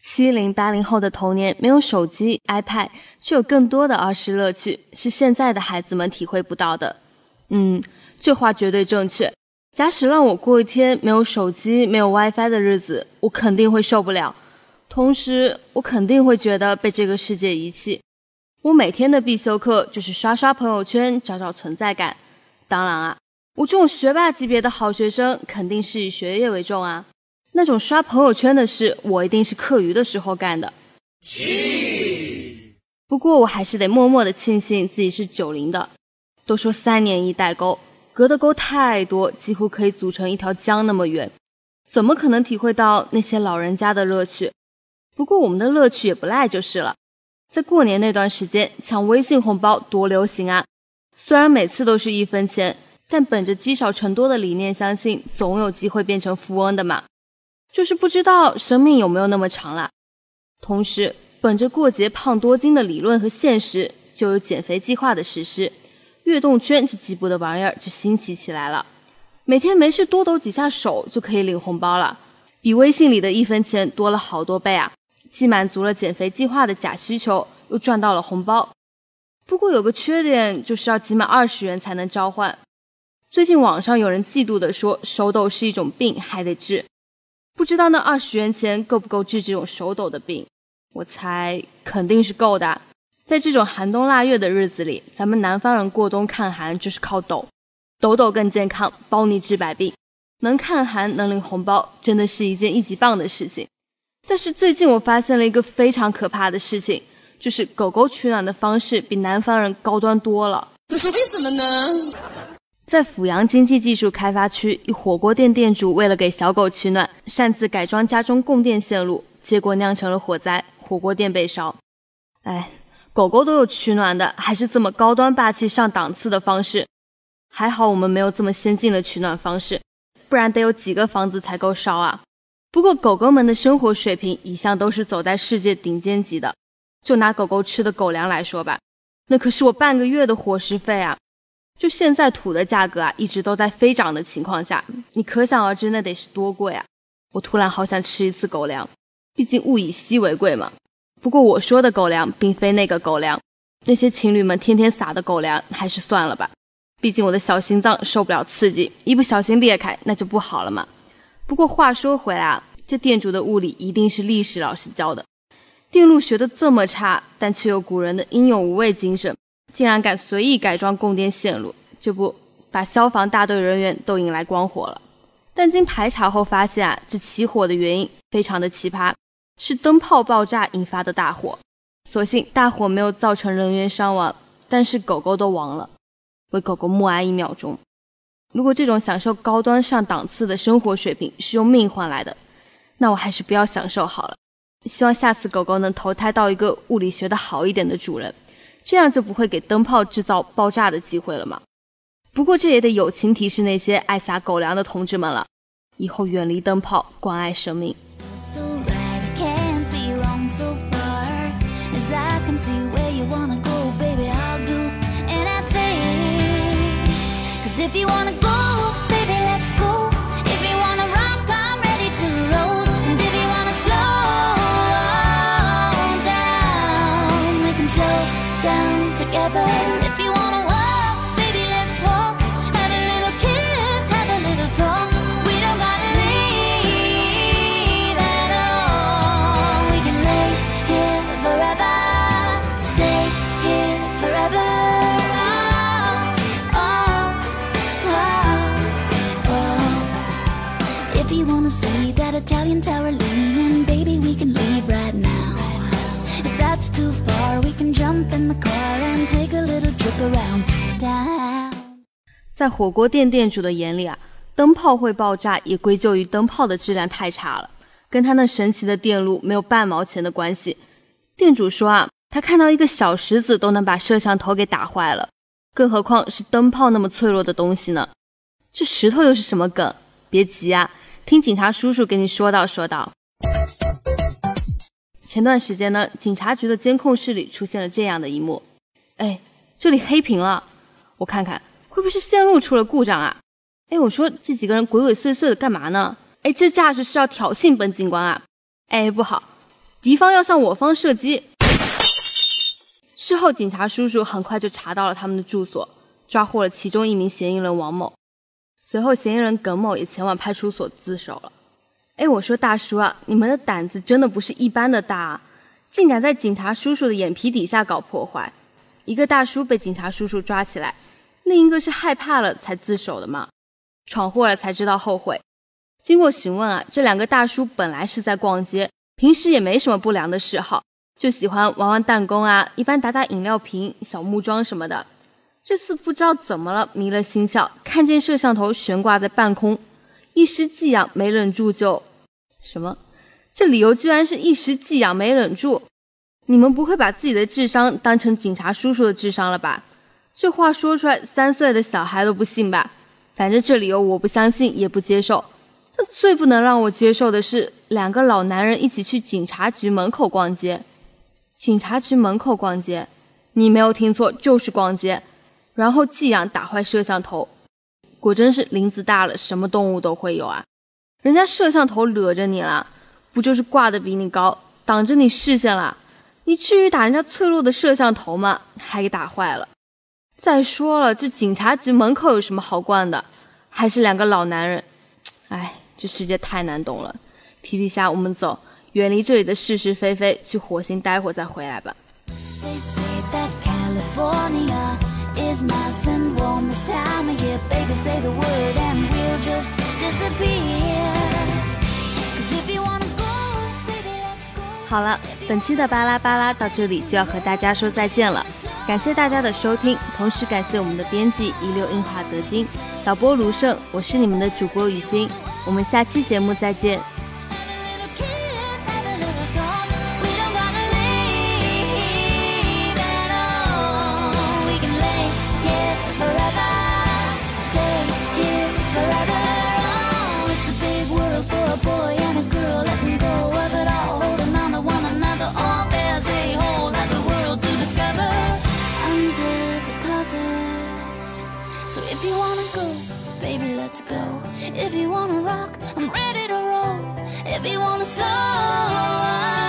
七零八零后的童年没有手机、iPad，却有更多的儿时乐趣，是现在的孩子们体会不到的。嗯，这话绝对正确。假使让我过一天没有手机、没有 WiFi 的日子，我肯定会受不了。同时，我肯定会觉得被这个世界遗弃。我每天的必修课就是刷刷朋友圈，找找存在感。当然啊，我这种学霸级别的好学生，肯定是以学业为重啊。那种刷朋友圈的事，我一定是课余的时候干的。不过我还是得默默的庆幸自己是九零的。都说三年一代沟，隔的沟太多，几乎可以组成一条江那么远，怎么可能体会到那些老人家的乐趣？不过我们的乐趣也不赖就是了。在过年那段时间，抢微信红包多流行啊！虽然每次都是一分钱，但本着积少成多的理念，相信总有机会变成富翁的嘛。就是不知道生命有没有那么长啦。同时，本着过节胖多斤的理论和现实，就有减肥计划的实施。悦动圈这鸡巴的玩意儿就兴起起来了，每天没事多抖几下手就可以领红包了，比微信里的一分钱多了好多倍啊！既满足了减肥计划的假需求，又赚到了红包。不过有个缺点，就是要集满二十元才能召唤。最近网上有人嫉妒的说，手抖是一种病，还得治。不知道那二十元钱够不够治这种手抖的病？我猜肯定是够的。在这种寒冬腊月的日子里，咱们南方人过冬看寒就是靠抖，抖抖更健康，包你治百病。能看寒能领红包，真的是一件一级棒的事情。但是最近我发现了一个非常可怕的事情，就是狗狗取暖的方式比南方人高端多了。那是为什么呢？在阜阳经济技术开发区，一火锅店店主为了给小狗取暖，擅自改装家中供电线路，结果酿成了火灾，火锅店被烧。哎。狗狗都有取暖的，还是这么高端霸气上档次的方式。还好我们没有这么先进的取暖方式，不然得有几个房子才够烧啊。不过狗狗们的生活水平一向都是走在世界顶尖级的。就拿狗狗吃的狗粮来说吧，那可是我半个月的伙食费啊。就现在土的价格啊，一直都在飞涨的情况下，你可想而知那得是多贵啊。我突然好想吃一次狗粮，毕竟物以稀为贵嘛。不过我说的狗粮并非那个狗粮，那些情侣们天天撒的狗粮还是算了吧，毕竟我的小心脏受不了刺激，一不小心裂开那就不好了嘛。不过话说回来啊，这店主的物理一定是历史老师教的，电路学的这么差，但却有古人的英勇无畏精神，竟然敢随意改装供电线路，这不把消防大队人员都引来光火了。但经排查后发现啊，这起火的原因非常的奇葩。是灯泡爆炸引发的大火，所幸大火没有造成人员伤亡，但是狗狗都亡了，为狗狗默哀一秒钟。如果这种享受高端上档次的生活水平是用命换来的，那我还是不要享受好了。希望下次狗狗能投胎到一个物理学的好一点的主人，这样就不会给灯泡制造爆炸的机会了吗。不过这也得友情提示那些爱撒狗粮的同志们了，以后远离灯泡，关爱生命。if you wanna go, wanna see that Italian tower leaning, baby, we can leave right now. If that's too far, we can jump in the car and take a little trip around town. 在火锅店店主的眼里啊，灯泡会爆炸也归咎于灯泡的质量太差了，跟他那神奇的电路没有半毛钱的关系。店主说啊，他看到一个小石子都能把摄像头给打坏了，更何况是灯泡那么脆弱的东西呢？这石头又是什么梗？别急啊，听警察叔叔给你说道说道。前段时间呢，警察局的监控室里出现了这样的一幕，哎，这里黑屏了，我看看会不会是线路出了故障啊？哎，我说这几个人鬼鬼祟祟的干嘛呢？哎，这架势是要挑衅本警官啊！哎，不好，敌方要向我方射击。事后，警察叔叔很快就查到了他们的住所，抓获了其中一名嫌疑人王某。随后，嫌疑人耿某也前往派出所自首了。哎，我说大叔啊，你们的胆子真的不是一般的大啊，竟敢在警察叔叔的眼皮底下搞破坏。一个大叔被警察叔叔抓起来，另一个是害怕了才自首的嘛。闯祸了才知道后悔。经过询问啊，这两个大叔本来是在逛街，平时也没什么不良的嗜好，就喜欢玩玩弹弓啊，一般打打饮料瓶、小木桩什么的。这次不知道怎么了，迷了心窍，看见摄像头悬挂在半空，一时技痒没忍住就什么？这理由居然是一时技痒没忍住？你们不会把自己的智商当成警察叔叔的智商了吧？这话说出来，三岁的小孩都不信吧？反正这理由我不相信，也不接受。但最不能让我接受的是，两个老男人一起去警察局门口逛街。警察局门口逛街，你没有听错，就是逛街。然后寄养打坏摄像头，果真是林子大了，什么动物都会有啊！人家摄像头惹着你了，不就是挂的比你高，挡着你视线了？你至于打人家脆弱的摄像头吗？还给打坏了。再说了，这警察局门口有什么好逛的？还是两个老男人。哎，这世界太难懂了。皮皮虾，我们走，远离这里的是是非非，去火星待会再回来吧。Is not so warm this time again，baby say the word and we'll just disappear。好了，本期的巴拉巴拉到这里就要和大家说再见了。感谢大家的收听，同时感谢我们的编辑一流硬化德金，导播卢胜，我是你们的主播雨欣，我们下期节目再见。You wanna rock, I'm ready to roll. If you wanna slow.